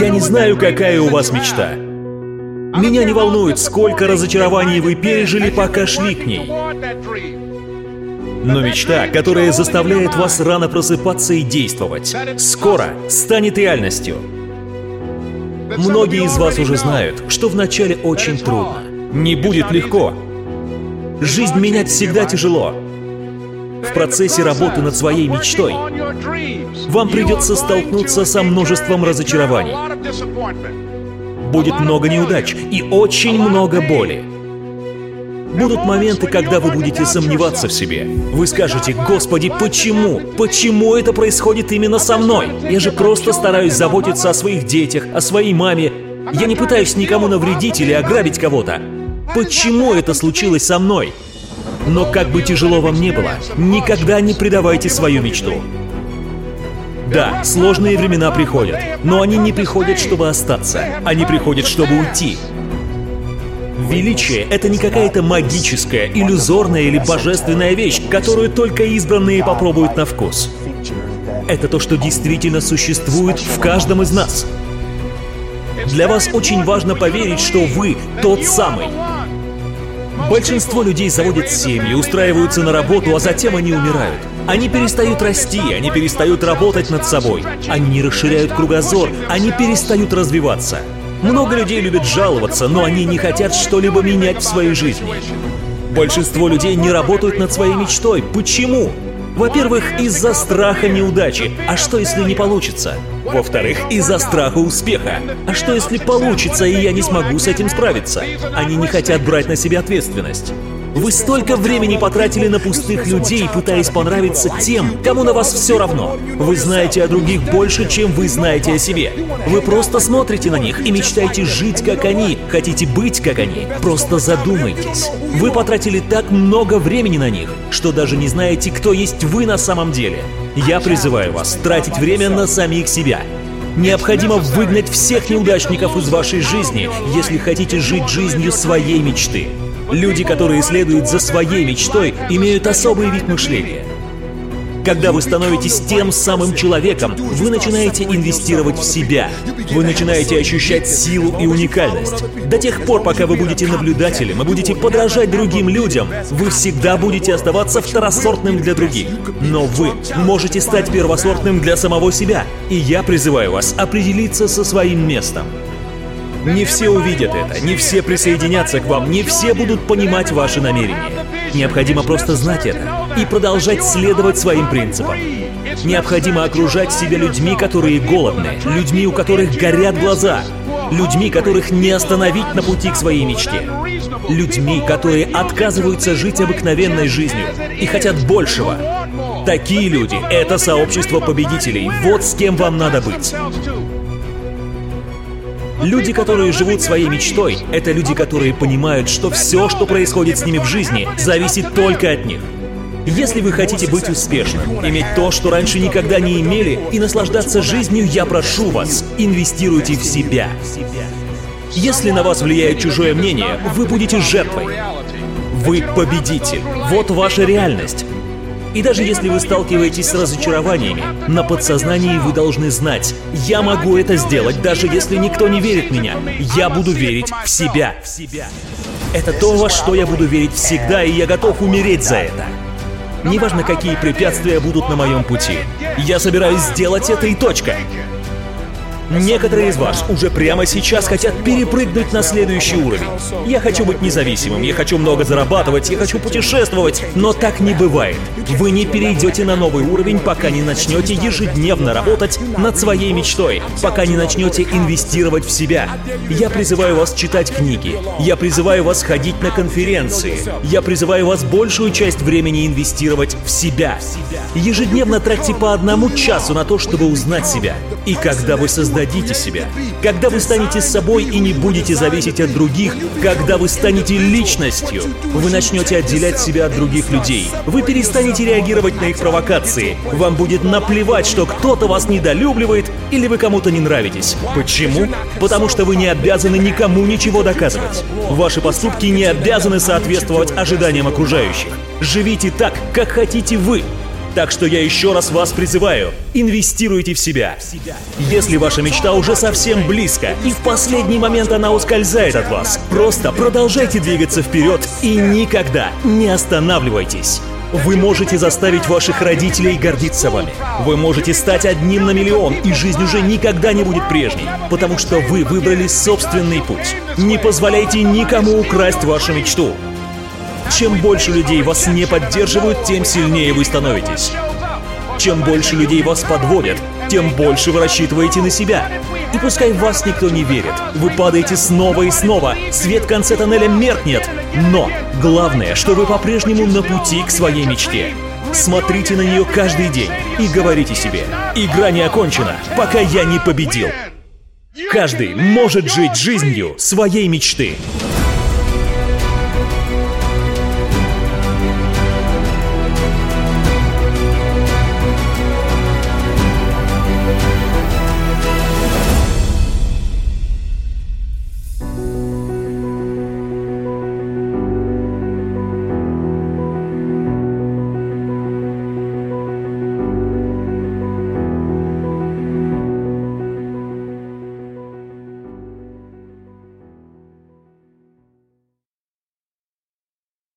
Я не знаю, какая у вас мечта. Меня не волнует, сколько разочарований вы пережили, пока шли к ней. Но мечта, которая заставляет вас рано просыпаться и действовать, скоро станет реальностью. Многие из вас уже знают, что вначале очень трудно. Не будет легко. Жизнь менять всегда тяжело. В процессе работы над своей мечтой вам придется столкнуться со множеством разочарований. Будет много неудач и очень много боли. Будут моменты, когда вы будете сомневаться в себе. Вы скажете, «Господи, почему? Почему это происходит именно со мной? Я же просто стараюсь заботиться о своих детях, о своей маме. Я не пытаюсь никому навредить или ограбить кого-то. Почему это случилось со мной?» Но как бы тяжело вам не было, никогда не предавайте свою мечту. Да, сложные времена приходят, но они не приходят, чтобы остаться. Они приходят, чтобы уйти. Величие — это не какая-то магическая, иллюзорная или божественная вещь, которую только избранные попробуют на вкус. Это то, что действительно существует в каждом из нас. Для вас очень важно поверить, что вы тот самый. Большинство людей заводят семьи, устраиваются на работу, а затем они умирают. Они перестают расти, они перестают работать над собой. Они не расширяют кругозор, они перестают развиваться. Много людей любят жаловаться, но они не хотят что-либо менять в своей жизни. Большинство людей не работают над своей мечтой. Почему? Во-первых, из-за страха неудачи. А что, если не получится? Во-вторых, из-за страха успеха. А что, если получится, и я не смогу с этим справиться? Они не хотят брать на себя ответственность. Вы столько времени потратили на пустых людей, пытаясь понравиться тем, кому на вас все равно. Вы знаете о других больше, чем вы знаете о себе. Вы просто смотрите на них и мечтаете жить, как они, хотите быть, как они. Просто задумайтесь. Вы потратили так много времени на них, что даже не знаете, кто есть вы на самом деле. Я призываю вас тратить время на самих себя. Необходимо выгнать всех неудачников из вашей жизни, если хотите жить жизнью своей мечты. Люди, которые следуют за своей мечтой, имеют особый вид мышления. Когда вы становитесь тем самым человеком, вы начинаете инвестировать в себя. Вы начинаете ощущать силу и уникальность. До тех пор, пока вы будете наблюдателем и будете подражать другим людям, вы всегда будете оставаться второсортным для других. Но вы можете стать первосортным для самого себя. И я призываю вас определиться со своим местом. Не все увидят это, не все присоединятся к вам, не все будут понимать ваши намерения. Необходимо просто знать это и продолжать следовать своим принципам. Необходимо окружать себя людьми, которые голодны, людьми, у которых горят глаза, людьми, которых не остановить на пути к своей мечте, людьми, которые отказываются жить обыкновенной жизнью и хотят большего. Такие люди — это сообщество победителей. Вот с кем вам надо быть. Люди, которые живут своей мечтой, это люди, которые понимают, что все, что происходит с ними в жизни, зависит только от них. Если вы хотите быть успешным, иметь то, что раньше никогда не имели, и наслаждаться жизнью, я прошу вас, инвестируйте в себя. Если на вас влияет чужое мнение, вы будете жертвой. Вы победитель. Вот ваша реальность. И даже если вы сталкиваетесь с разочарованиями, на подсознании вы должны знать, я могу это сделать, даже если никто не верит в меня. Я буду верить в себя. Это то, во что я буду верить всегда, и я готов умереть за это. Неважно, какие препятствия будут на моем пути. Я собираюсь сделать это и точка. Некоторые из вас уже прямо сейчас хотят перепрыгнуть на следующий уровень. Я хочу быть независимым, я хочу много зарабатывать, я хочу путешествовать, но так не бывает. Вы не перейдете на новый уровень, пока не начнете ежедневно работать над своей мечтой, пока не начнете инвестировать в себя. Я призываю вас читать книги, я призываю вас ходить на конференции, я призываю вас большую часть времени инвестировать в себя. Ежедневно тратьте по одному часу на то, чтобы узнать себя. И когда вы создаете предадите себя, когда вы станете собой и не будете зависеть от других, когда вы станете личностью, вы начнете отделять себя от других людей, вы перестанете реагировать на их провокации, вам будет наплевать, что кто-то вас недолюбливает или вы кому-то не нравитесь. Почему? Потому что вы не обязаны никому ничего доказывать. Ваши поступки не обязаны соответствовать ожиданиям окружающих. Живите так, как хотите вы, так что я еще раз вас призываю, инвестируйте в себя. Если ваша мечта уже совсем близко, и в последний момент она ускользает от вас, просто продолжайте двигаться вперед и никогда не останавливайтесь. Вы можете заставить ваших родителей гордиться вами. Вы можете стать одним на миллион, и жизнь уже никогда не будет прежней, потому что вы выбрали собственный путь. Не позволяйте никому украсть вашу мечту. Чем больше людей вас не поддерживают, тем сильнее вы становитесь. Чем больше людей вас подводят, тем больше вы рассчитываете на себя. И пускай вас никто не верит, вы падаете снова и снова, свет в конце тоннеля меркнет. Но главное, что вы по-прежнему на пути к своей мечте. Смотрите на нее каждый день и говорите себе, игра не окончена, пока я не победил. Каждый может жить жизнью своей мечты.